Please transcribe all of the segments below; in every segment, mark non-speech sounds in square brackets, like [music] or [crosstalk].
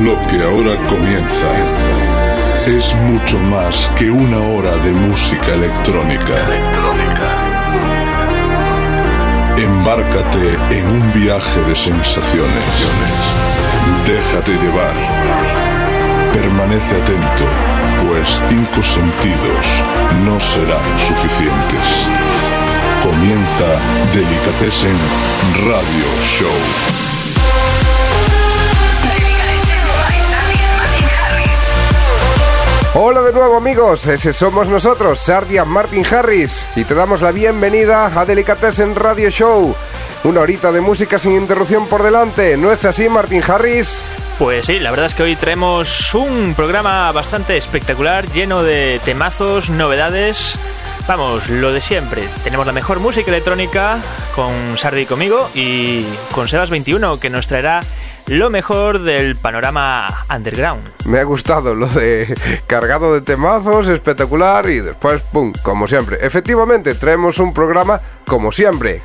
Lo que ahora comienza es mucho más que una hora de música electrónica. Embárcate en un viaje de sensaciones. Déjate llevar. Permanece atento, pues cinco sentidos no serán suficientes. Comienza Delicatessen Radio Show. Hola de nuevo amigos, ese somos nosotros, Sardia Martin Harris, y te damos la bienvenida a Delicatessen Radio Show. Una horita de música sin interrupción por delante, ¿no es así Martin Harris? Pues sí, la verdad es que hoy traemos un programa bastante espectacular, lleno de temazos, novedades. Vamos, lo de siempre. Tenemos la mejor música electrónica con Sardi conmigo y con Sebas21 que nos traerá lo mejor del panorama underground. Me ha gustado lo de cargado de temazos, espectacular y después, ¡pum!, como siempre. Efectivamente, traemos un programa como siempre,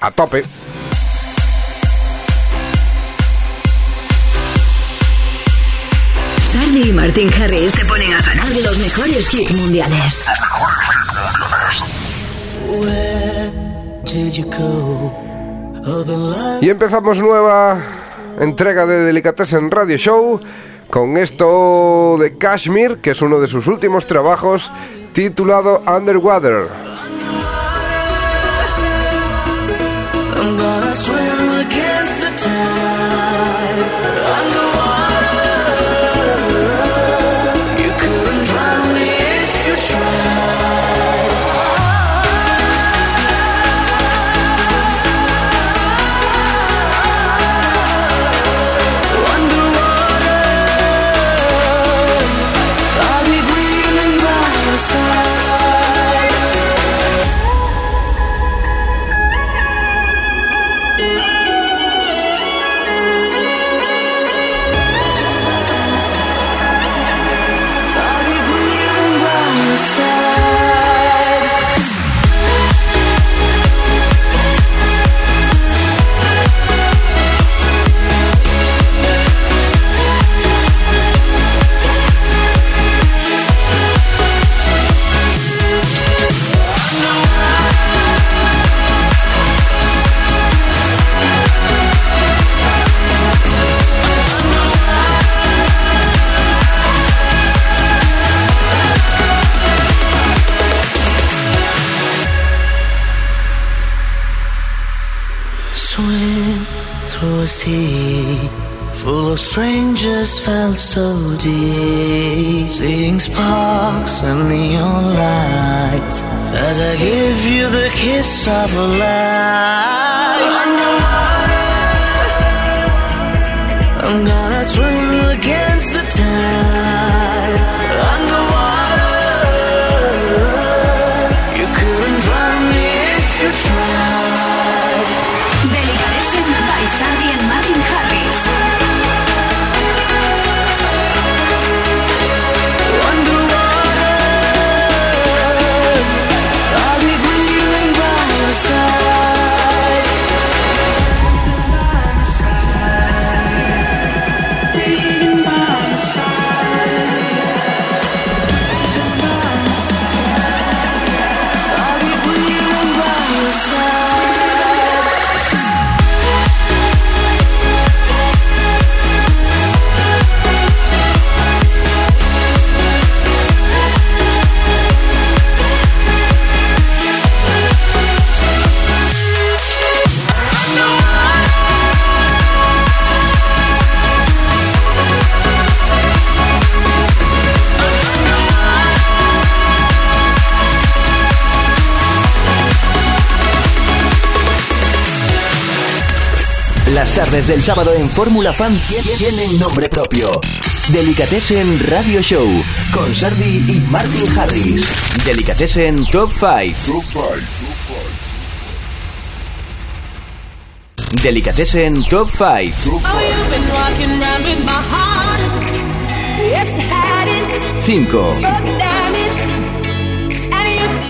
a tope. Sardi y Martin Harris te ponen a sonar de los mejores hits mundiales. Y empezamos nueva entrega de Delicatessen Radio Show con esto de Kashmir, que es uno de sus últimos trabajos, titulado Underwater. viernes del sábado en Fórmula Fan tienen nombre propio. Delicatessen Radio Show con Sardi y Martin Harris. Delicatessen Top 5. Delicatessen Top 5. 5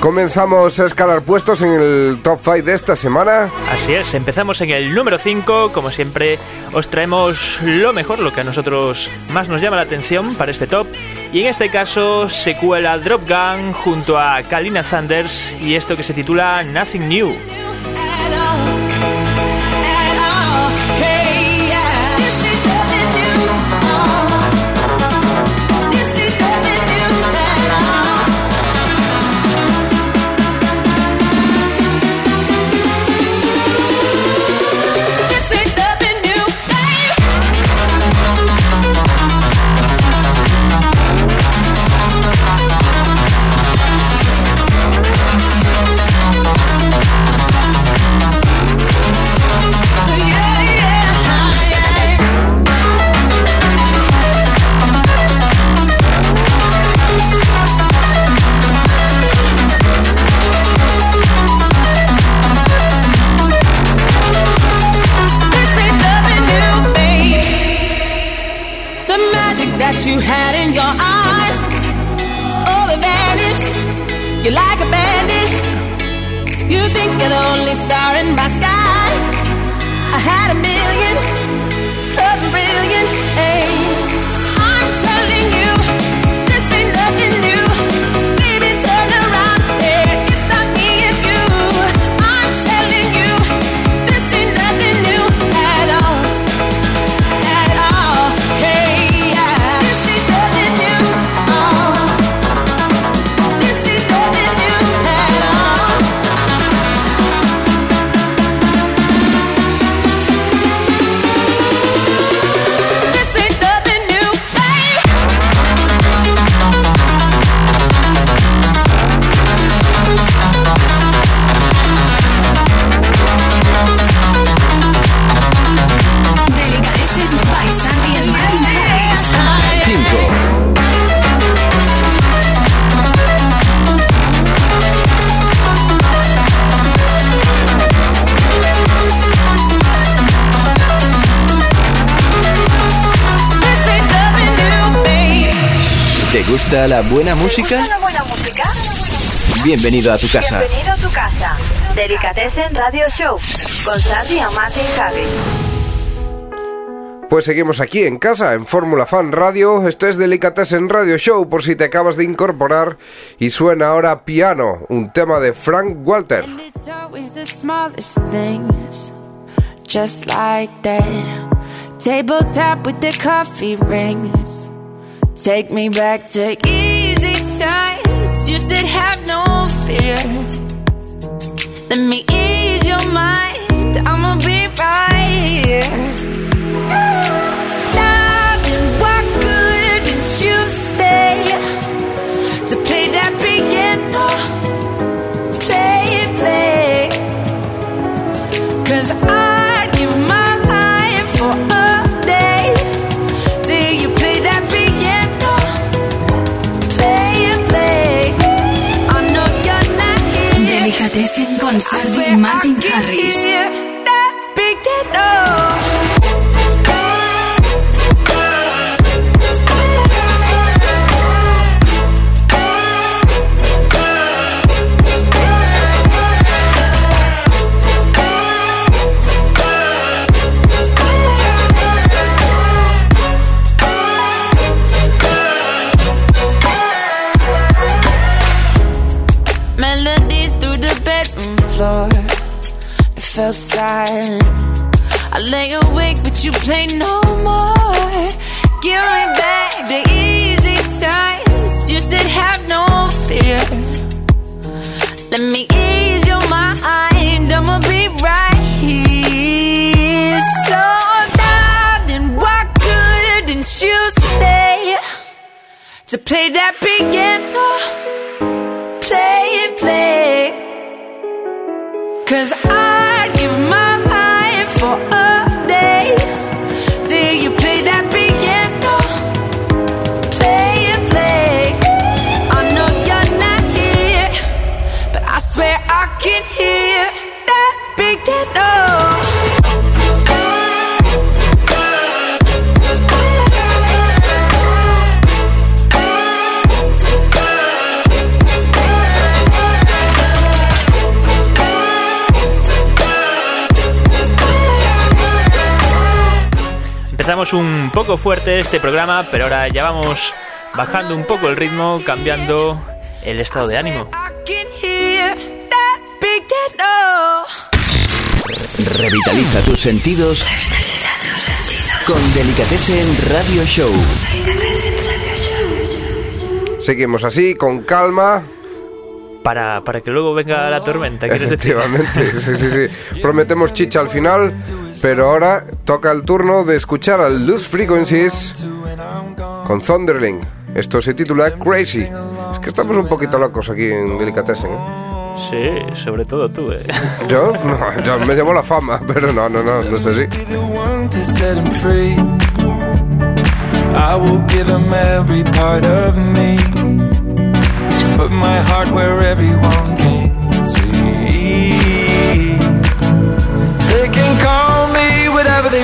comenzamos a escalar puestos en el top 5 de esta semana. Así es, empezamos en el número 5. Como siempre, os traemos lo mejor, lo que a nosotros más nos llama la atención para este top. Y en este caso se cuela Drop Gun junto a Kalina Sanders y esto que se titula Nothing New. Música? la buena música? Bienvenido a tu casa. Bienvenido a tu casa. Delicatessen Radio Show con Sandy Martin Harris. Pues seguimos aquí en casa, en Fórmula Fan Radio. Esto es Delicatessen Radio Show, por si te acabas de incorporar. Y suena ahora Piano, un tema de Frank Walter. And it's always the smallest things, just like that. Table top with the coffee rings. Take me back to easy times. You said have no fear. Let me ease your mind. I'ma be right here. Con I Sandy swear y Martin I can Harris. It felt silent. I lay awake, but you play no more. Give me back the easy times. You said have no fear. Let me ease your mind. I'ma be right here. So, darling, why couldn't you stay to play that piano? play it, play. Cause I'd Empezamos un poco fuerte este programa, pero ahora ya vamos bajando un poco el ritmo, cambiando el estado de ánimo. Revitaliza tus sentidos con Delicatessen Radio Show. Seguimos así, con calma. Para, para que luego venga la tormenta, ¿quieres decir? Efectivamente, sí, sí, sí. [laughs] Prometemos chicha al final, pero ahora toca el turno de escuchar al Loose Frequencies con Thunderling. Esto se titula Crazy. Es que estamos un poquito locos aquí en Delicatessen. ¿eh? Sí, sobre todo tú, ¿eh? ¿Yo? No, yo me llevo la fama, [laughs] pero no, no, no, no es así.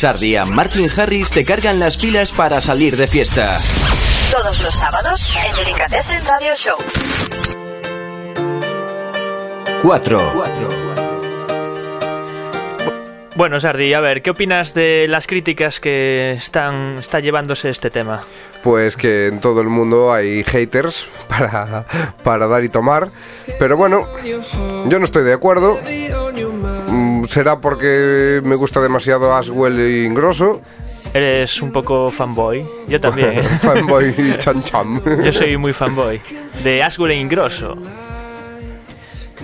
Sardia, Martin Harris te cargan las pilas para salir de fiesta. Todos los sábados en Delicatessen Radio Show. 4. Bueno, Sardi, a ver, ¿qué opinas de las críticas que están está llevándose este tema? Pues que en todo el mundo hay haters para, para dar y tomar. Pero bueno, yo no estoy de acuerdo. Será porque me gusta demasiado Aswell y Ingrosso. Eres un poco fanboy. Yo también. [laughs] Fanboy [laughs] chan cham. Yo soy muy fanboy. De Aswell e Ingrosso.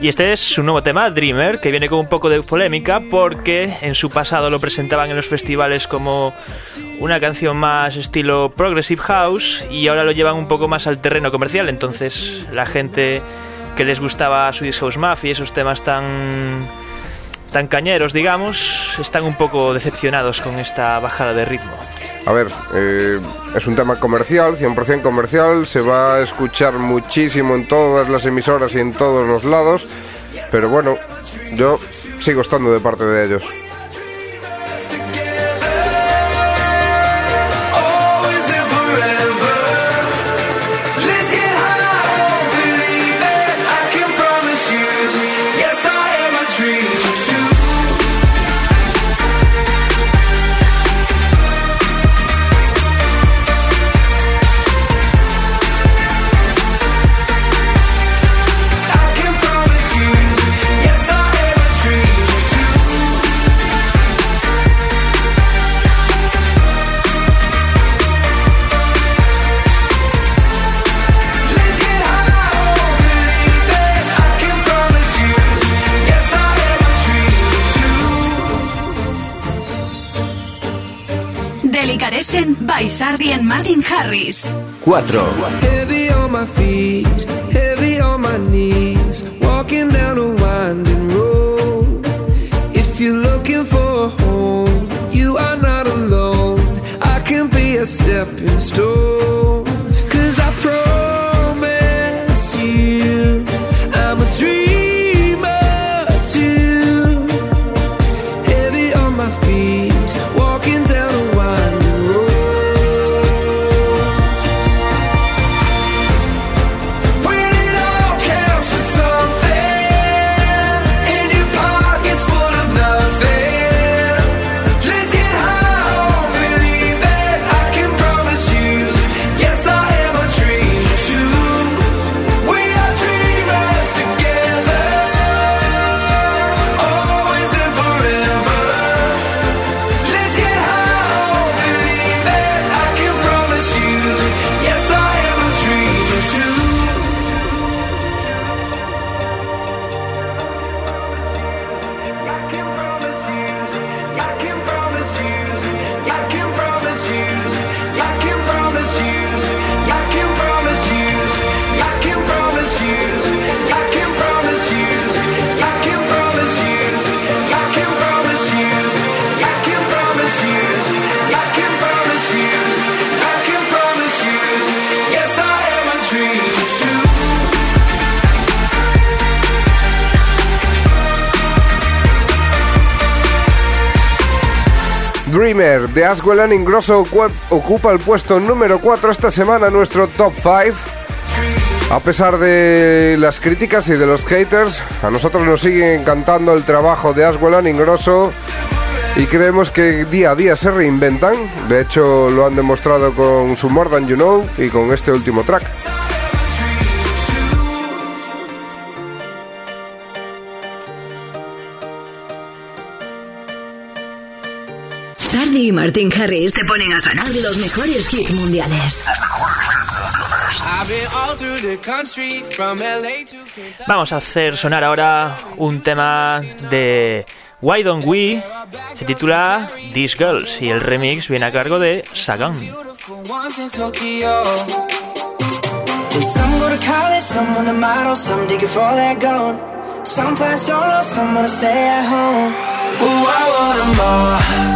Y este es su nuevo tema, Dreamer, que viene con un poco de polémica porque en su pasado lo presentaban en los festivales como una canción más estilo Progressive House y ahora lo llevan un poco más al terreno comercial. Entonces la gente que les gustaba Swedish House Mafia y esos temas tan tan cañeros, digamos, están un poco decepcionados con esta bajada de ritmo. A ver, eh, es un tema comercial, 100% comercial, se va a escuchar muchísimo en todas las emisoras y en todos los lados, pero bueno, yo sigo estando de parte de ellos. Delicatessen by Sardi and Martin Harris. 4. Aswell Ingrosso ocu- ocupa el puesto número 4 esta semana nuestro top 5. A pesar de las críticas y de los haters, a nosotros nos sigue encantando el trabajo de Aswell Ingrosso y creemos que día a día se reinventan. De hecho, lo han demostrado con su More Than You Know y con este último track. Y Martin Harris te ponen a sonar los mejores hits mundiales. I've been all through the country from LA to Kentucky. Vamos a hacer sonar ahora un tema de Why Don't We, se titula These Girls y el remix viene a cargo de Sagan. For once in Tokyo. And some go to college, some wanna model, some digging for that gold. Some fly solo, some wanna stay at home. Ooh, I want all.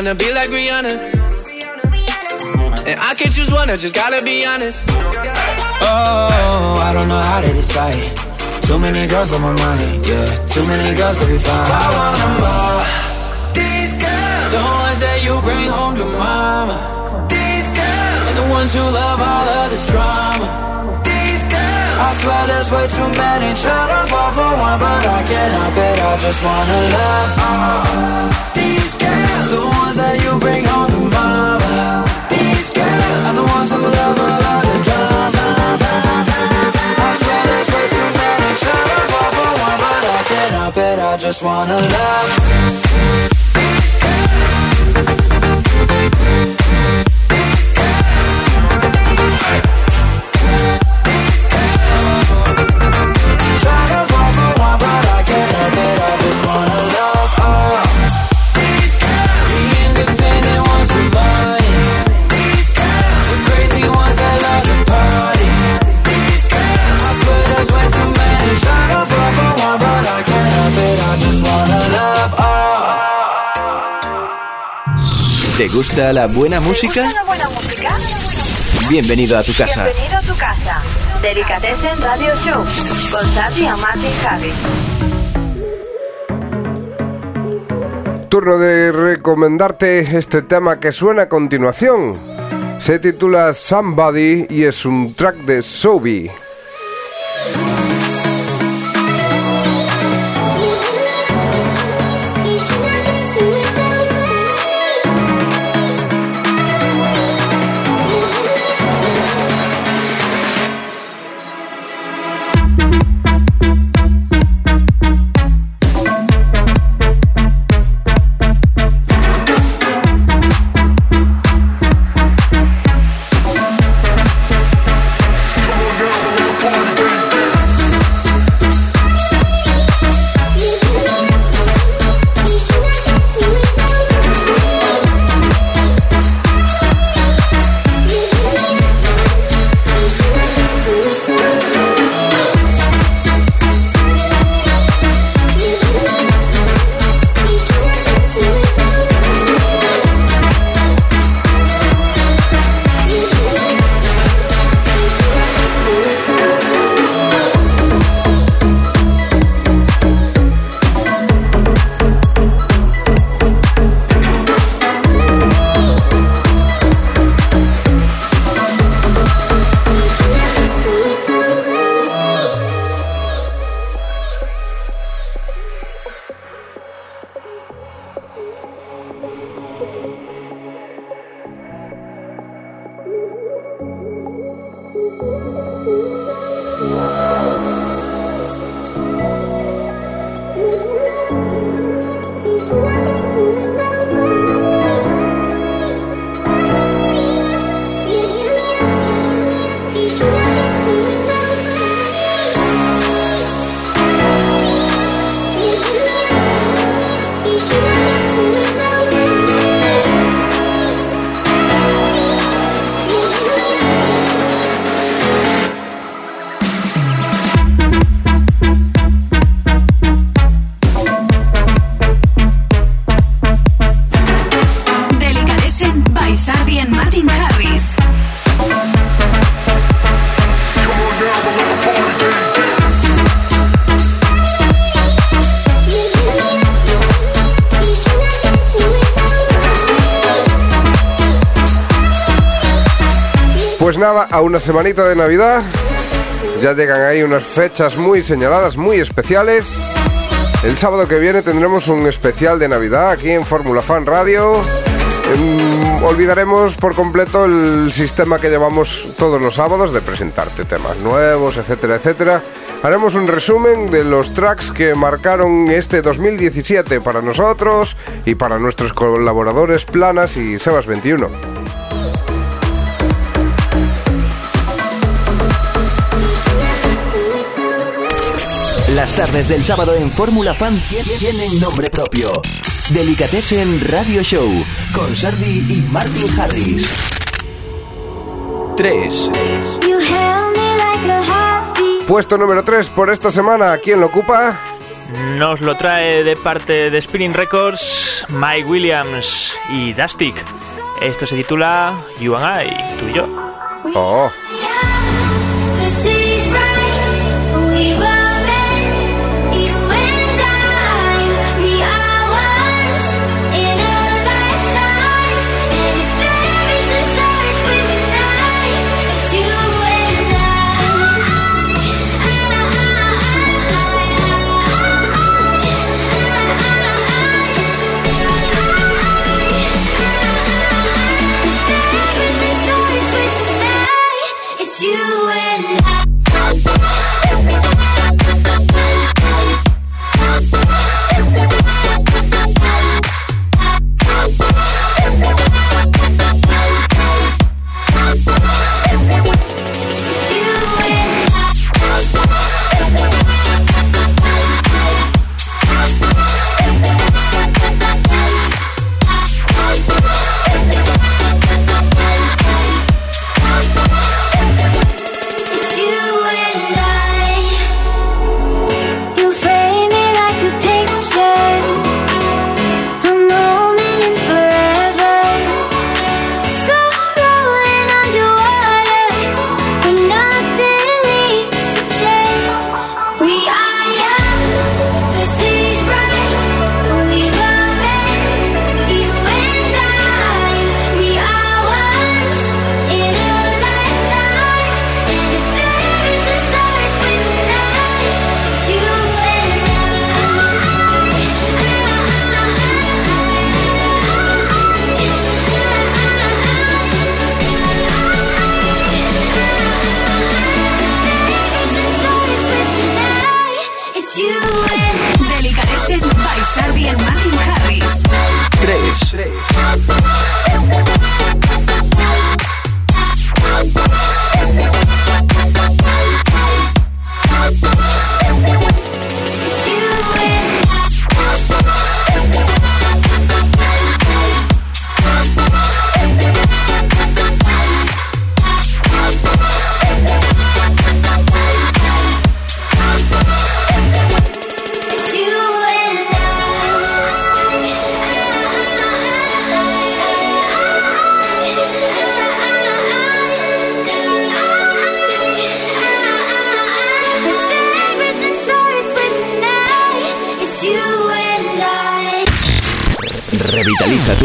Hollywood girls trying to be like Rihanna. And I can't choose one, I just gotta be honest. Oh, I don't know how to decide. Too many girls on my mind, yeah. Too many girls to be fine. I want them all. These girls, the ones that you bring home to mama. These girls, and the ones who love all of the drama. Swear there's way too many trying to fall for one, but I can't help it. I just wanna love all. These girls, the ones that you bring home to mama. These girls are the ones who love all of drama. I swear there's way too many trying to fall for one, but I can't help it. I just wanna love. Gusta la buena música? ¿Te gusta la buena música? Bienvenido a tu casa. Bienvenido a tu casa. Delicatessen Radio Show con Sandy y Martin Harris. Turno de recomendarte este tema que suena a continuación. Se titula Somebody y es un track de Sobi. A una semanita de Navidad. Ya llegan ahí unas fechas muy señaladas, muy especiales. El sábado que viene tendremos un especial de Navidad aquí en Fórmula Fan Radio. Em, olvidaremos por completo el sistema que llevamos todos los sábados de presentarte temas nuevos, etcétera, etcétera. Haremos un resumen de los tracks que marcaron este 2017 para nosotros y para nuestros colaboradores Planas y Sebas 21. Las tardes del sábado en Fórmula Fan tienen nombre propio. Delicatessen Radio Show con Sardi y Martin Harris. 3. Puesto número 3 por esta semana, ¿quién lo ocupa? Nos lo trae de parte de Spinning Records, Mike Williams y Dustic. Esto se titula You and I, tú y yo. Oh.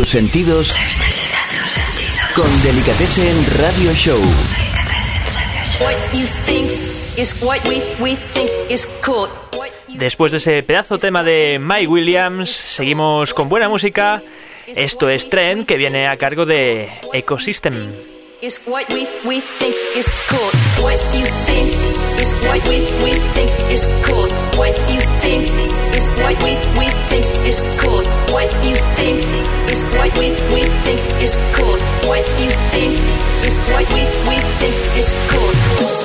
Sentidos con en Radio Show. Después de ese pedazo tema de Mike Williams, seguimos con buena música. Esto es Trend que viene a cargo de Ecosystem. is what we, we think is cool. What you think is what we, we think is cool. What you think is what we, we think is cool. What you think is what we, we think is cool. What you think is what we, we think is cool.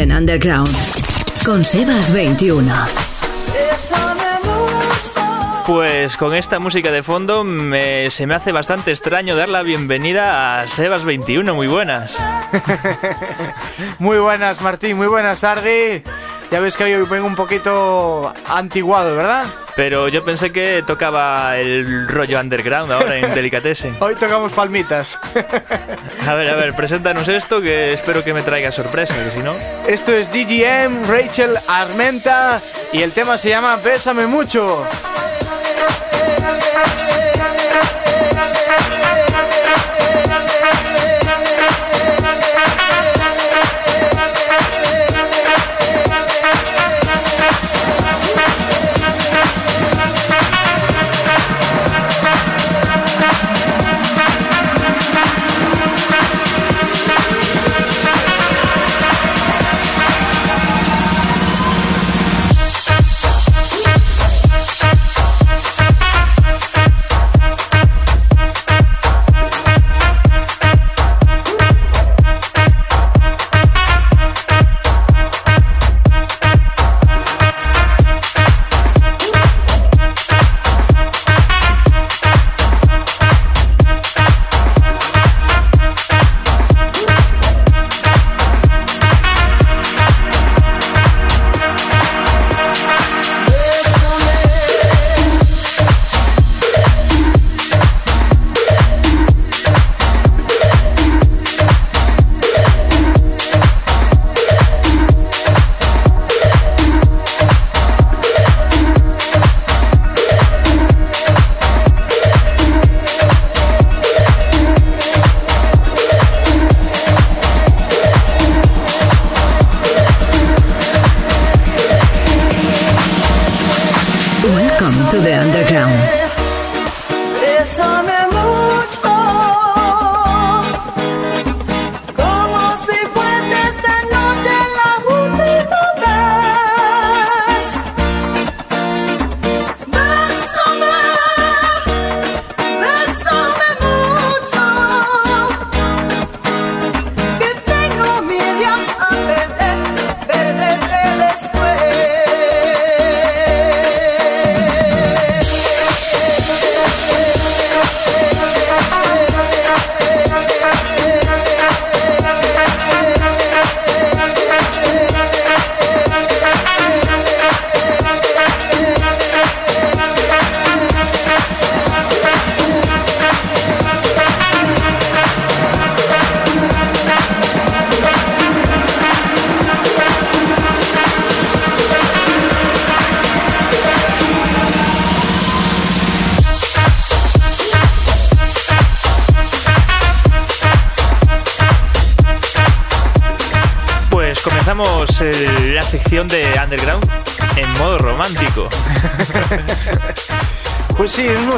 Delicatessen Underground. Con Sebas 21. Pues con esta música de fondo me- se me hace bastante extraño dar la bienvenida a Sebas21. Muy buenas. [laughs] Muy buenas, Martín, muy buenas, Ardi. Ya ves que hoy vengo un poquito antiguado, ¿verdad? Pero yo pensé que tocaba el rollo underground ahora en Delicatessen. [laughs] Hoy tocamos palmitas. [laughs] A ver, a ver, preséntanos esto que espero que me traiga sorpresa, que si no... Esto es DGM, Rachel Armenta y el tema se llama Bésame mucho.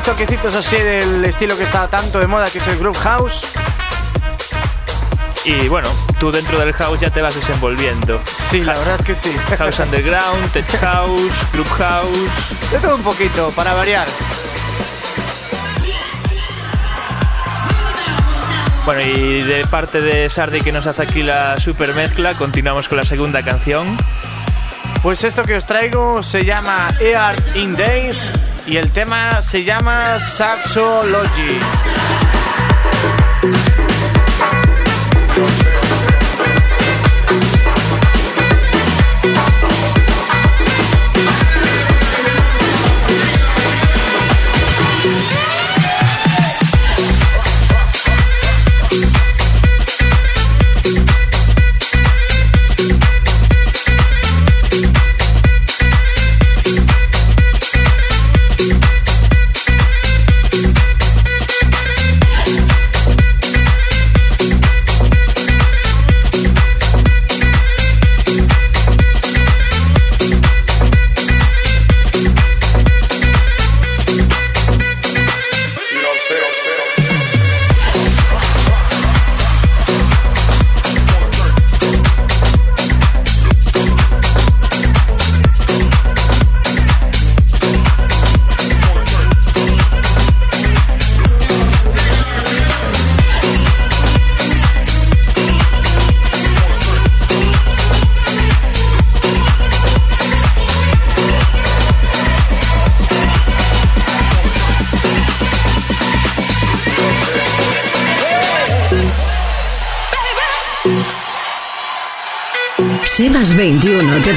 Unos toquecitos así del estilo que está tanto de moda, que es el Groove House. Y bueno, tú dentro del house ya te vas desenvolviendo. Sí, la verdad es que sí. House Underground, Tech House, Group House. De todo un poquito, para variar. Bueno, y de parte de Sardi que nos hace aquí la super mezcla, continuamos con la segunda canción. Pues esto que os traigo se llama Ear in Days y el tema se llama Saxology.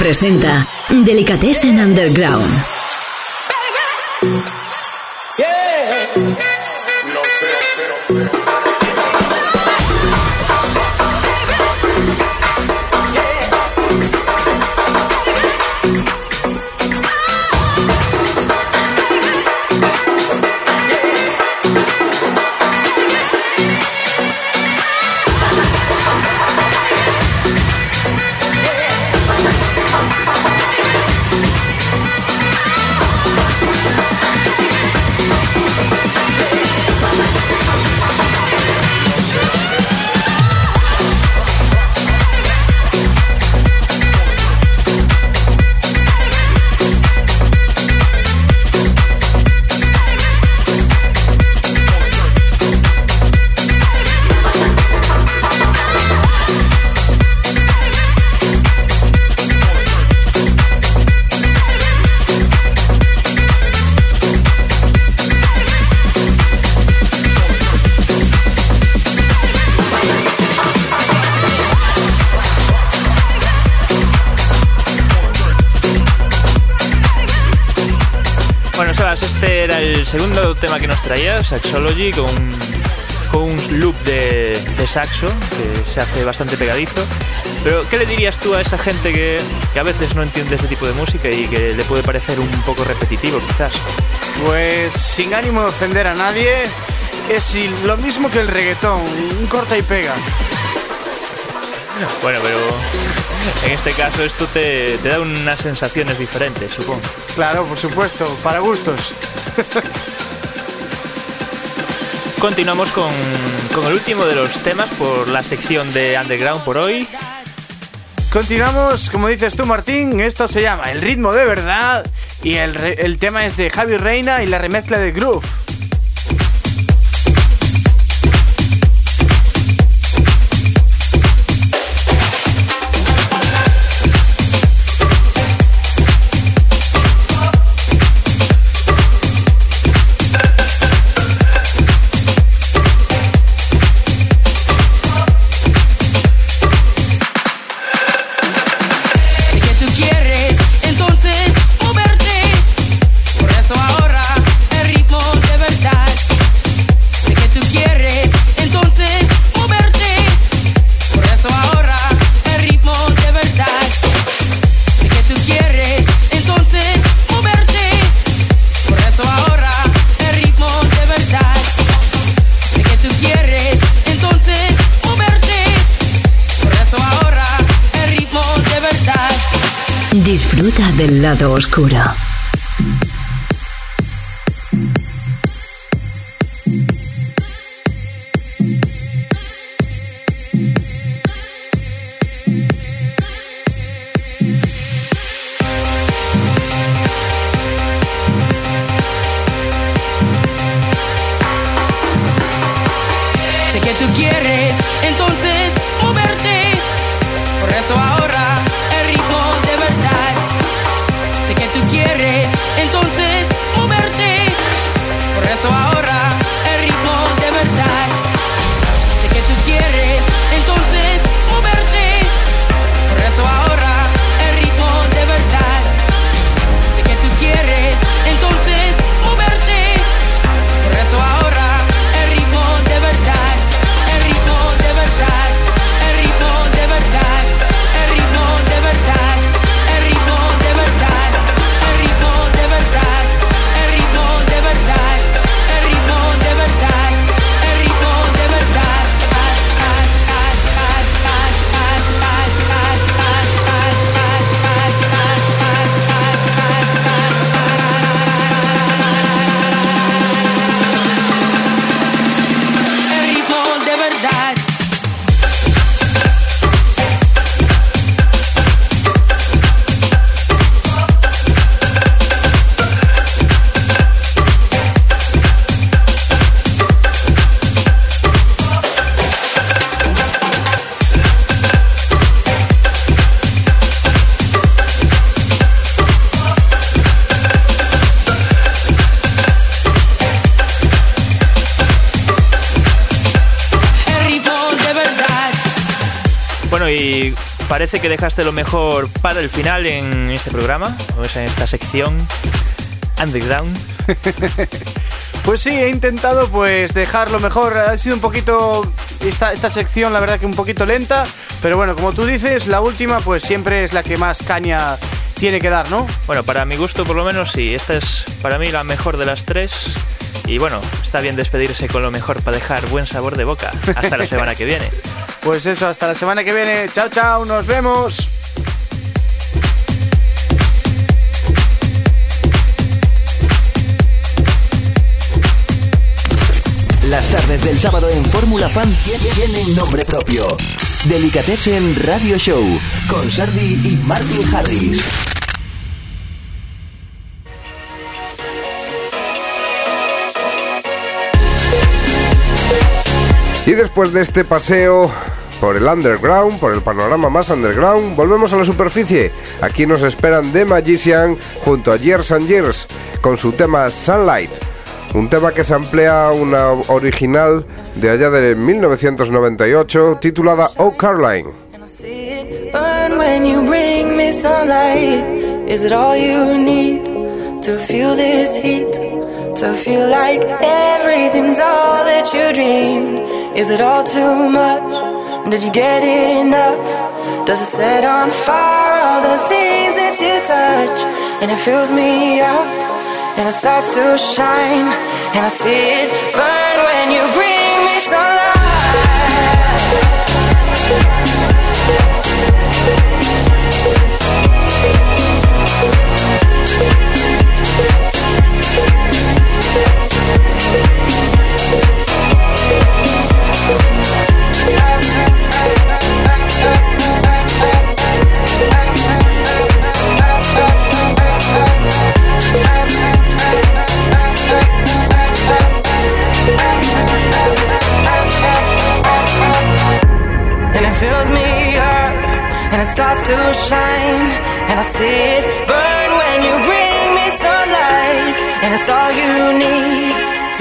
Presenta Delicatessen Underground. El segundo tema que nos traía, Saxology, con, con un loop de, de saxo que se hace bastante pegadizo. Pero, ¿qué le dirías tú a esa gente que, que a veces no entiende este tipo de música y que le puede parecer un poco repetitivo, quizás? Pues sin ánimo de ofender a nadie, es lo mismo que el reggaetón, un corta y pega. Bueno, pero en este caso esto te, te da unas sensaciones diferentes, supongo. Claro, por supuesto, para gustos. [laughs] Continuamos con, con el último de los temas por la sección de Underground por hoy. Continuamos, como dices tú, Martín, esto se llama El ritmo de verdad y el, el tema es de Javi Reina y la remezcla de Groove. Lado oscuro. Parece que dejaste lo mejor para el final en este programa, o es en esta sección Underground. [laughs] Pues sí, he intentado pues dejar lo mejor. Ha sido un poquito esta, esta sección, la verdad que un poquito lenta, pero bueno, como tú dices, la última pues siempre es la que más caña tiene que dar, ¿no? Bueno, para mi gusto por lo menos sí, esta es para mí la mejor de las tres. Y bueno, está bien despedirse con lo mejor para dejar buen sabor de boca. Hasta la [laughs] semana que viene. Pues eso, hasta la semana que viene. Chao, chao, nos vemos. Las tardes del sábado en Fórmula Fan tie- tienen nombre propio. Delicatessen Radio Show con Sardi y Martin Harris. Y después de este paseo por el underground, por el panorama más underground, volvemos a la superficie. Aquí nos esperan The Magician junto a Years and Years con su tema Sunlight. Un tema que se emplea una original de allá de 1998 titulada Oh Caroline. To feel like everything's all that you dreamed? Is it all too much? Did you get enough? Does it set on fire all the things that you touch? And it fills me up, and it starts to shine, and I see it burn when you bring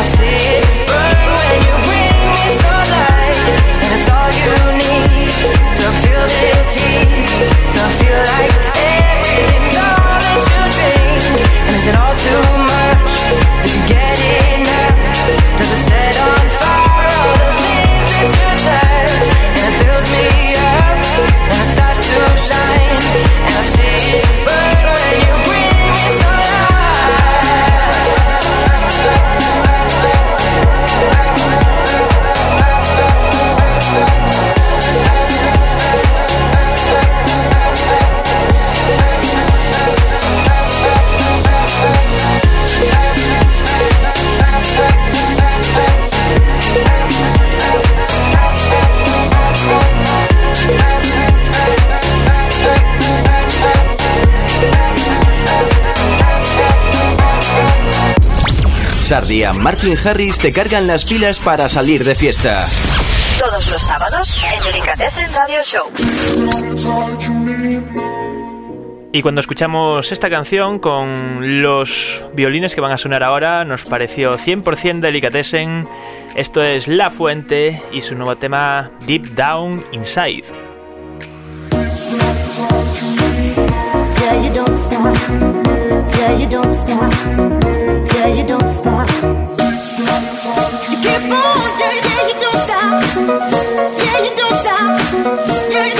I see Martin Harris te cargan las pilas para salir de fiesta. Todos los sábados en Delicatessen Radio Show. Y cuando escuchamos esta canción con los violines que van a sonar ahora, nos pareció 100% Delicatessen. Esto es La Fuente y su nuevo tema Deep Down Inside. Yeah, you don't stop. Yeah, you don't stop. You keep on, yeah, yeah, you don't stop. Yeah, you don't stop. Yeah, you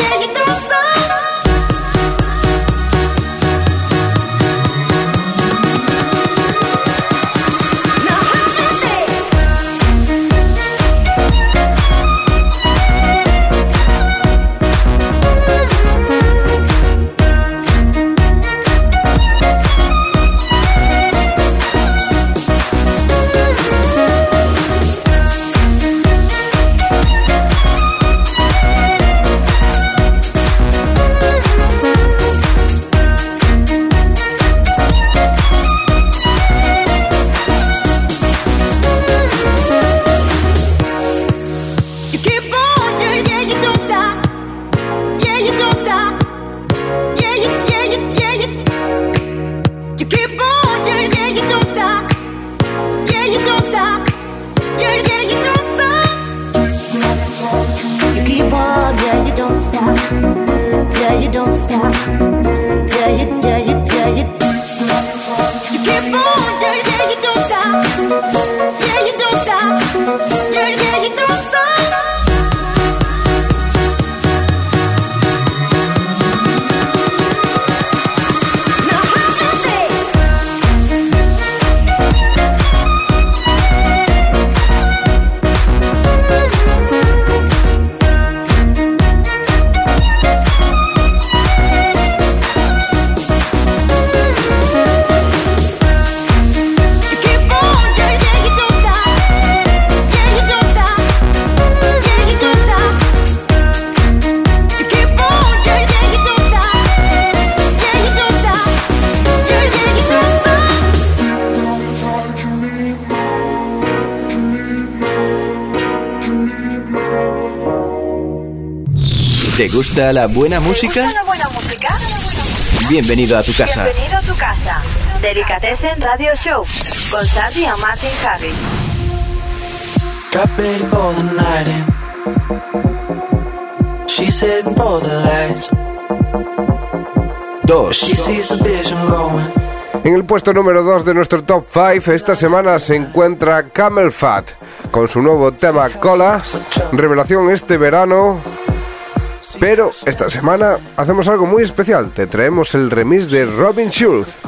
gusta la buena música? ¿Gusta la buena música? Bienvenido a tu casa. Bienvenido a tu casa. Delicatessen Radio Show con Sandy y Martin Harris. Got ready for the night in. She's heading for the lights. Dos. She sees the vision going. En el puesto número 2 de nuestro top 5 esta semana se encuentra Camel Fat con su nuevo tema Cola, revelación este verano. Pero esta semana hacemos algo muy especial, te traemos el remix de Robin Schulz.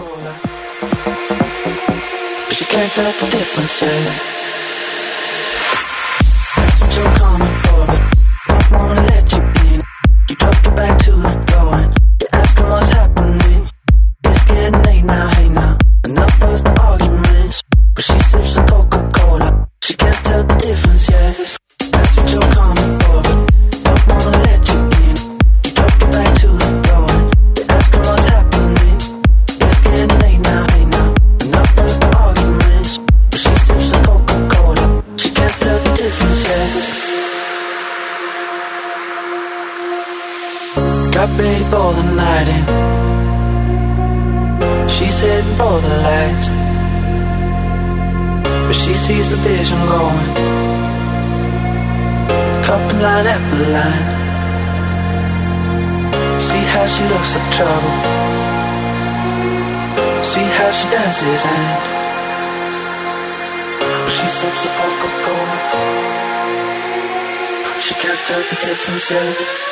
Line after line. See how she looks like trouble. See how she dances and she sips the Coca-Cola. She can't tell the difference yet.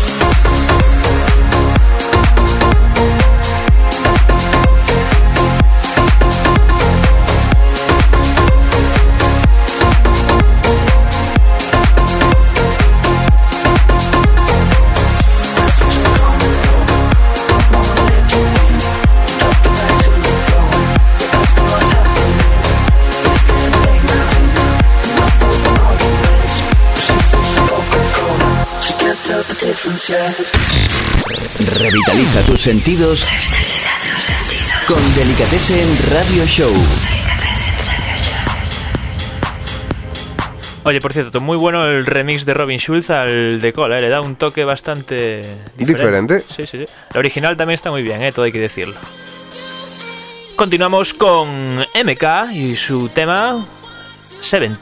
Revitaliza tus sentidos. Revitaliza tus sentidos. Con Delicatessen Radio Show. Oye, por cierto, muy bueno el remix de Robin Schulz al de Cola, ¿eh? le da un toque bastante diferente. Sí, sí, sí. La original también está muy bien, ¿eh? todo hay que decirlo. Continuamos con MK y su tema 17.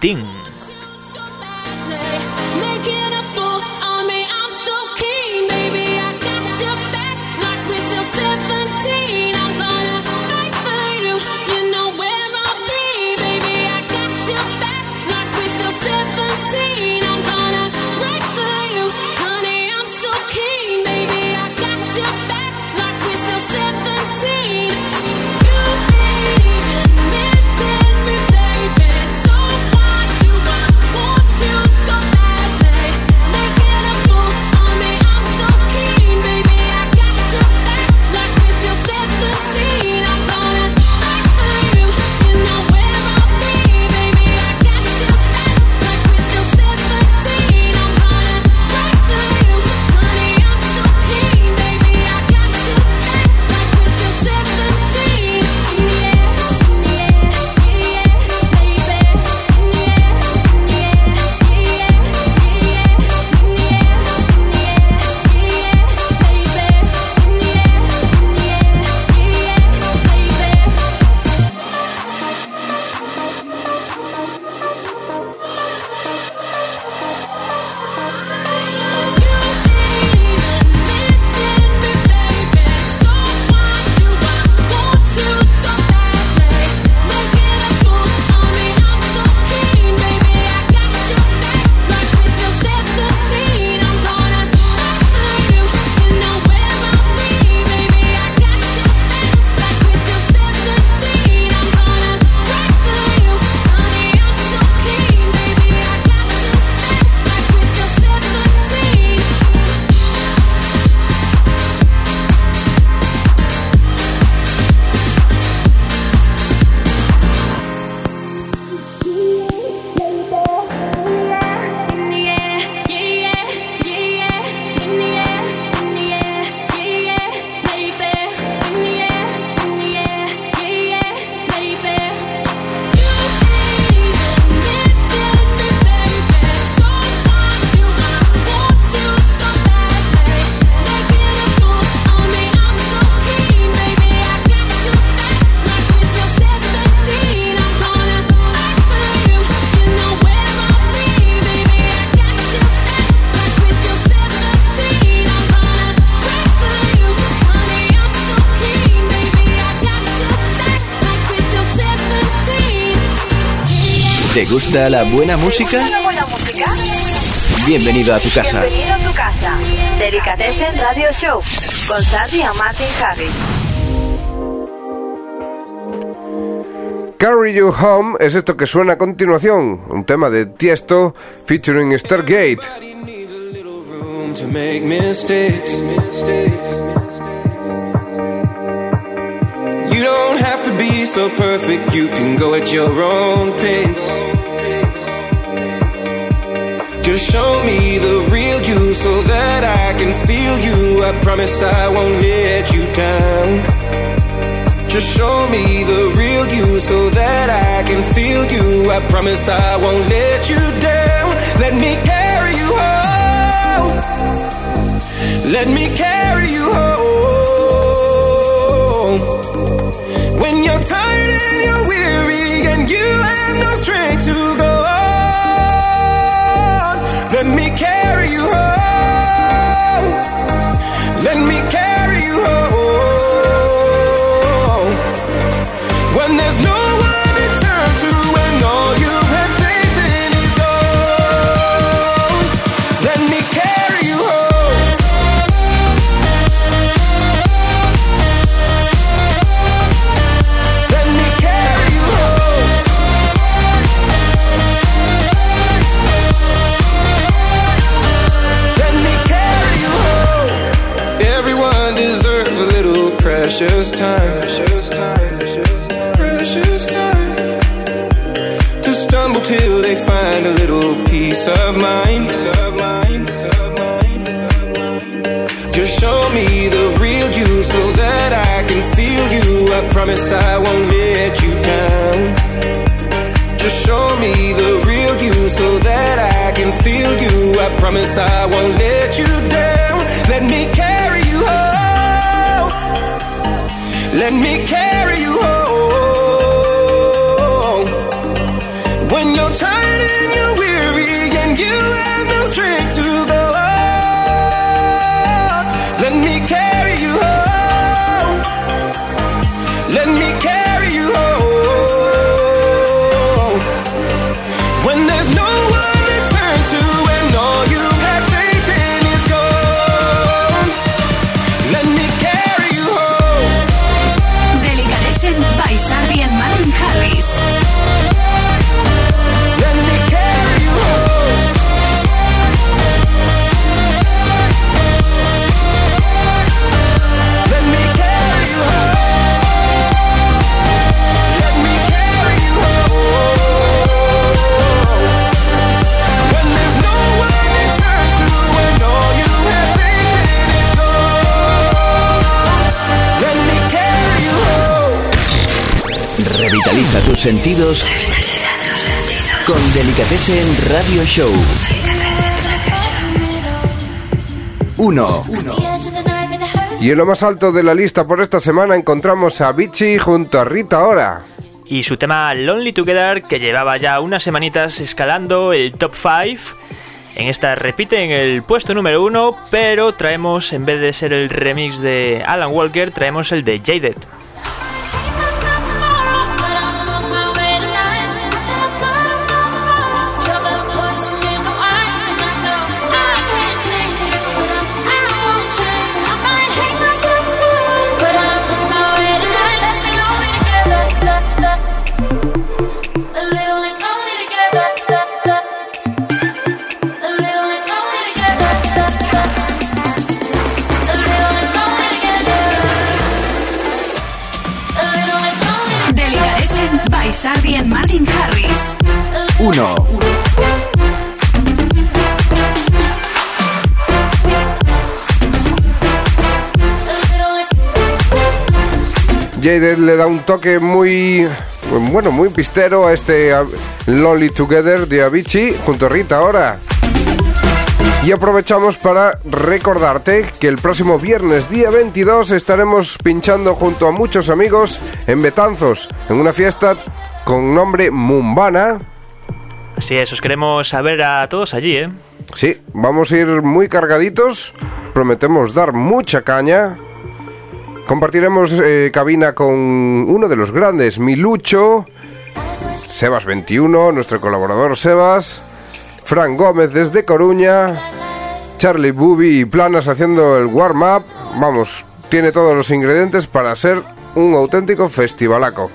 Gusta la buena música? ¿La buena música? Bienvenido a tu casa. Bienvenido a tu casa. Delicatessen Radio Show con Sandy y Martin Harris. Carry You Home es esto que suena a continuación, un tema de Tiesto featuring Stargate. You don't have to be so perfect, you can go at your own pace. Just show me the real you so that I can feel you. I promise I won't let you down. Just show me the real you so that I can feel you. I promise I won't let you down. Let me carry you home. Let me carry you home. precious Revitaliza tus sentidos con Delicatessen Radio Show. 1. Y en lo más alto de la lista por esta semana encontramos a Vichy junto a Rita Ora. Y su tema Lonely Together, que llevaba ya unas semanitas escalando el top 5. En esta repite en el puesto número 1, pero traemos, en vez de ser el remix de Alan Walker, traemos el de Jaded. 1. Jaded le da un toque muy bueno, muy pistero a este Lonely Together de Avicii junto a Rita ahora. Y aprovechamos para recordarte que el próximo viernes día 22 estaremos pinchando junto a muchos amigos en Betanzos, en una fiesta con nombre Mumbana. Así es, os queremos saber a todos allí, ¿eh? Sí, vamos a ir muy cargaditos, prometemos dar mucha caña. Compartiremos eh, cabina con uno de los grandes, Milucho, Sebas21, nuestro colaborador Sebas, Fran Gómez desde Coruña, Charlie Bubi y Planas haciendo el warm-up. Vamos, tiene todos los ingredientes para ser un auténtico festivalaco.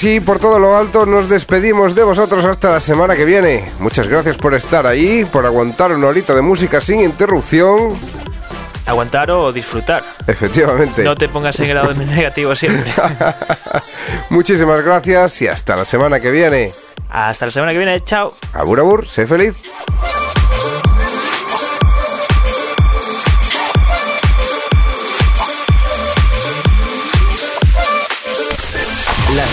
Así, por todo lo alto, nos despedimos de vosotros hasta la semana que viene. Muchas gracias por estar ahí, por aguantar una horita de música sin interrupción. Aguantar o disfrutar. Efectivamente. No te pongas en grado [laughs] negativo siempre. [laughs] Muchísimas gracias y hasta la semana que viene. Hasta la semana que viene, chao. Abur, abur, sé feliz.